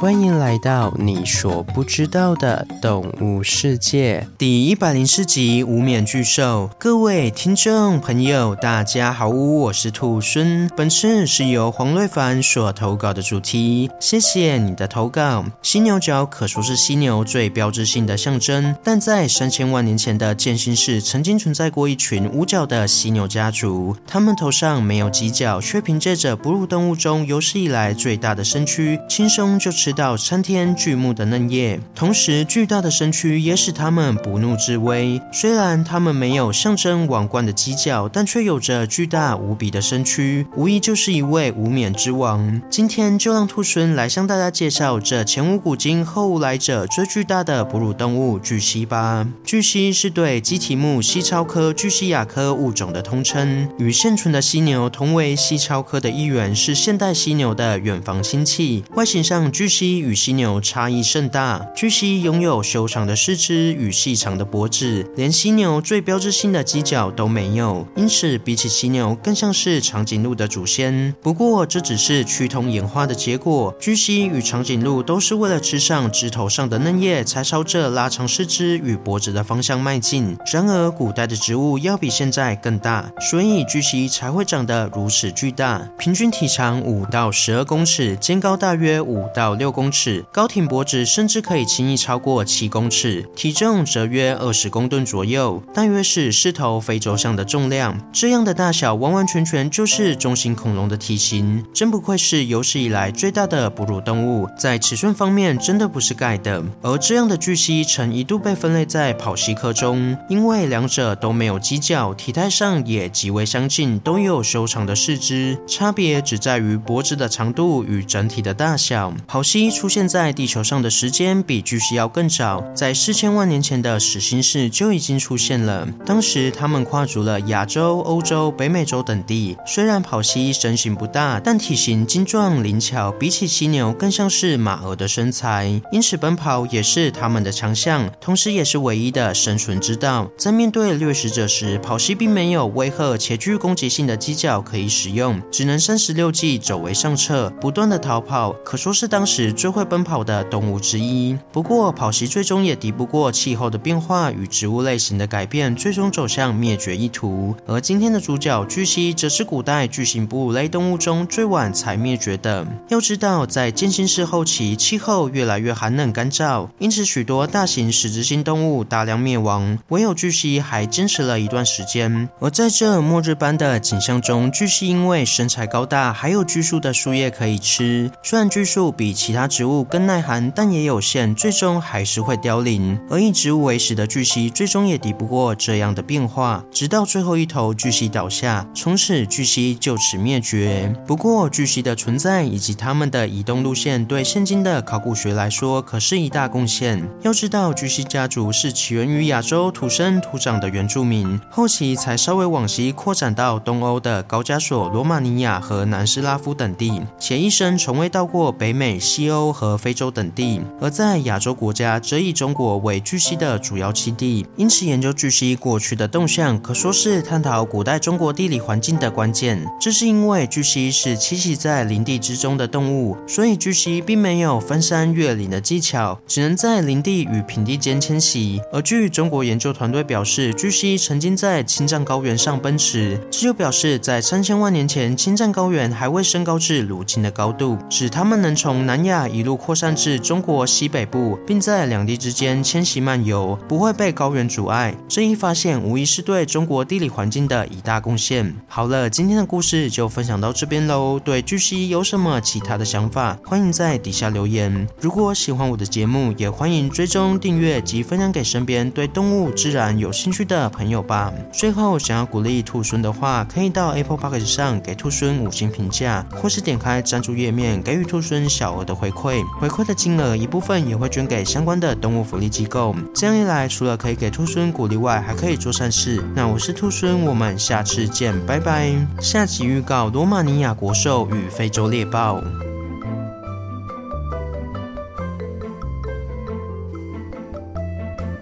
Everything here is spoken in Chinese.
欢迎来到你所不知道的动物世界第一百零四集无冕巨兽。各位听众朋友，大家好，我是兔孙。本次是由黄瑞凡所投稿的主题，谢谢你的投稿。犀牛角可说是犀牛最标志性的象征，但在三千万年前的渐新世，曾经存在过一群无角的犀牛家族，他们头上没有犄角，却凭借着哺乳动物中有史以来最大的身躯，轻松就吃到参天巨木的嫩叶，同时巨大的身躯也使他们不怒自威。虽然他们没有象征王冠的犄角，但却有着巨大无比的身躯，无疑就是一位无冕之王。今天就让兔孙来向大家介绍这前无古今后无来者最巨大的哺乳动物巨蜥吧。巨蜥是对鸡蹄目蜥超科巨蜥亚科物种的通称，与现存的犀牛同为蜥超科的一员，是现代犀牛的远房亲戚。外形上，巨蜥与犀牛差异甚大。巨蜥拥有修长的四肢与细长的脖子，连犀牛最标志性的犄角都没有，因此比起犀牛更像是长颈鹿的祖先。不过这只是趋同演化的结果。巨蜥与长颈鹿都是为了吃上枝头上的嫩叶，才朝着拉长四肢与脖子的方向迈进。然而古代的植物要比现在更大，所以巨蜥才会长得如此巨大。平均体长五到十二公尺，肩高大约五到六公尺，高挺脖子甚至可以轻易超过七公尺，体重则约二十公吨左右，大约是狮头非洲象的重量。这样的大小完完全全就是中型恐龙的体型，真不愧是有史以来最大的哺乳动物，在尺寸方面真的不是盖的。而这样的巨蜥曾一度被分类在跑蜥科中，因为两者都没有犄角，体态上也极为相近，都有修长的四肢，差别只在于脖子的长度与整体的大小。跑蜥出现在地球上的时间比巨蜥要更早，在四千万年前的始新世就已经出现了。当时它们跨足了亚洲、欧洲、北美洲等地。虽然跑蜥身形不大，但体型精壮灵巧，比起犀牛更像是马儿的身材。因此奔跑也是它们的强项，同时也是唯一的生存之道。在面对掠食者时，跑蜥并没有威吓且具攻击性的犄角可以使用，只能三十六计走为上策，不断的逃跑，可说是当时最会奔跑的动物之一。不过，跑袭最终也敌不过气候的变化与植物类型的改变，最终走向灭绝一途。而今天的主角巨蜥，则是古代巨型哺乳类动物中最晚才灭绝的。要知道，在渐新世后期，气候越来越寒冷干燥，因此许多大型食植性动物大量灭亡，唯有巨蜥还坚持了一段时间。而在这末日般的景象中，巨蜥因为身材高大，还有巨树的树叶可以吃。虽然巨树比其其他植物更耐寒，但也有限，最终还是会凋零。而以植物为食的巨蜥，最终也敌不过这样的变化，直到最后一头巨蜥倒下，从此巨蜥就此灭绝。不过，巨蜥的存在以及它们的移动路线，对现今的考古学来说，可是一大贡献。要知道，巨蜥家族是起源于亚洲土生土长的原住民，后期才稍微往西扩展到东欧的高加索、罗马尼亚和南斯拉夫等地，且一生从未到过北美、西西欧和非洲等地。而在亚洲国家，则以中国为巨蜥的主要栖地。因此，研究巨蜥过去的动向，可说是探讨古代中国地理环境的关键。这是因为巨蜥是栖息在林地之中的动物，所以巨蜥并没有翻山越岭的技巧，只能在林地与平地间迁徙。而据中国研究团队表示，巨蜥曾经在青藏高原上奔驰，这就表示在三千万年前，青藏高原还未升高至如今的高度，使它们能从南亚一路扩散至中国西北部，并在两地之间迁徙漫游，不会被高原阻碍。这一发现无疑是对中国地理环境的一大贡献。好了，今天的故事就分享到这边喽。对巨蜥有什么其他的想法，欢迎在底下留言。如果喜欢我的节目，也欢迎追踪订阅及分享给身边对动物自然有兴趣的朋友吧。最后，想要鼓励兔孙的话，可以到 Apple Podcast 上给兔孙五星评价，或是点开赞助页面给予兔孙小额的回馈。回馈的金额一部分也会捐给相关的动物福利机构。这样一来，除了可以给兔孙鼓励外，还可以做善事。那我是兔孙，我们下次见，拜拜。下集预告：罗马尼亚国兽与非洲猎豹。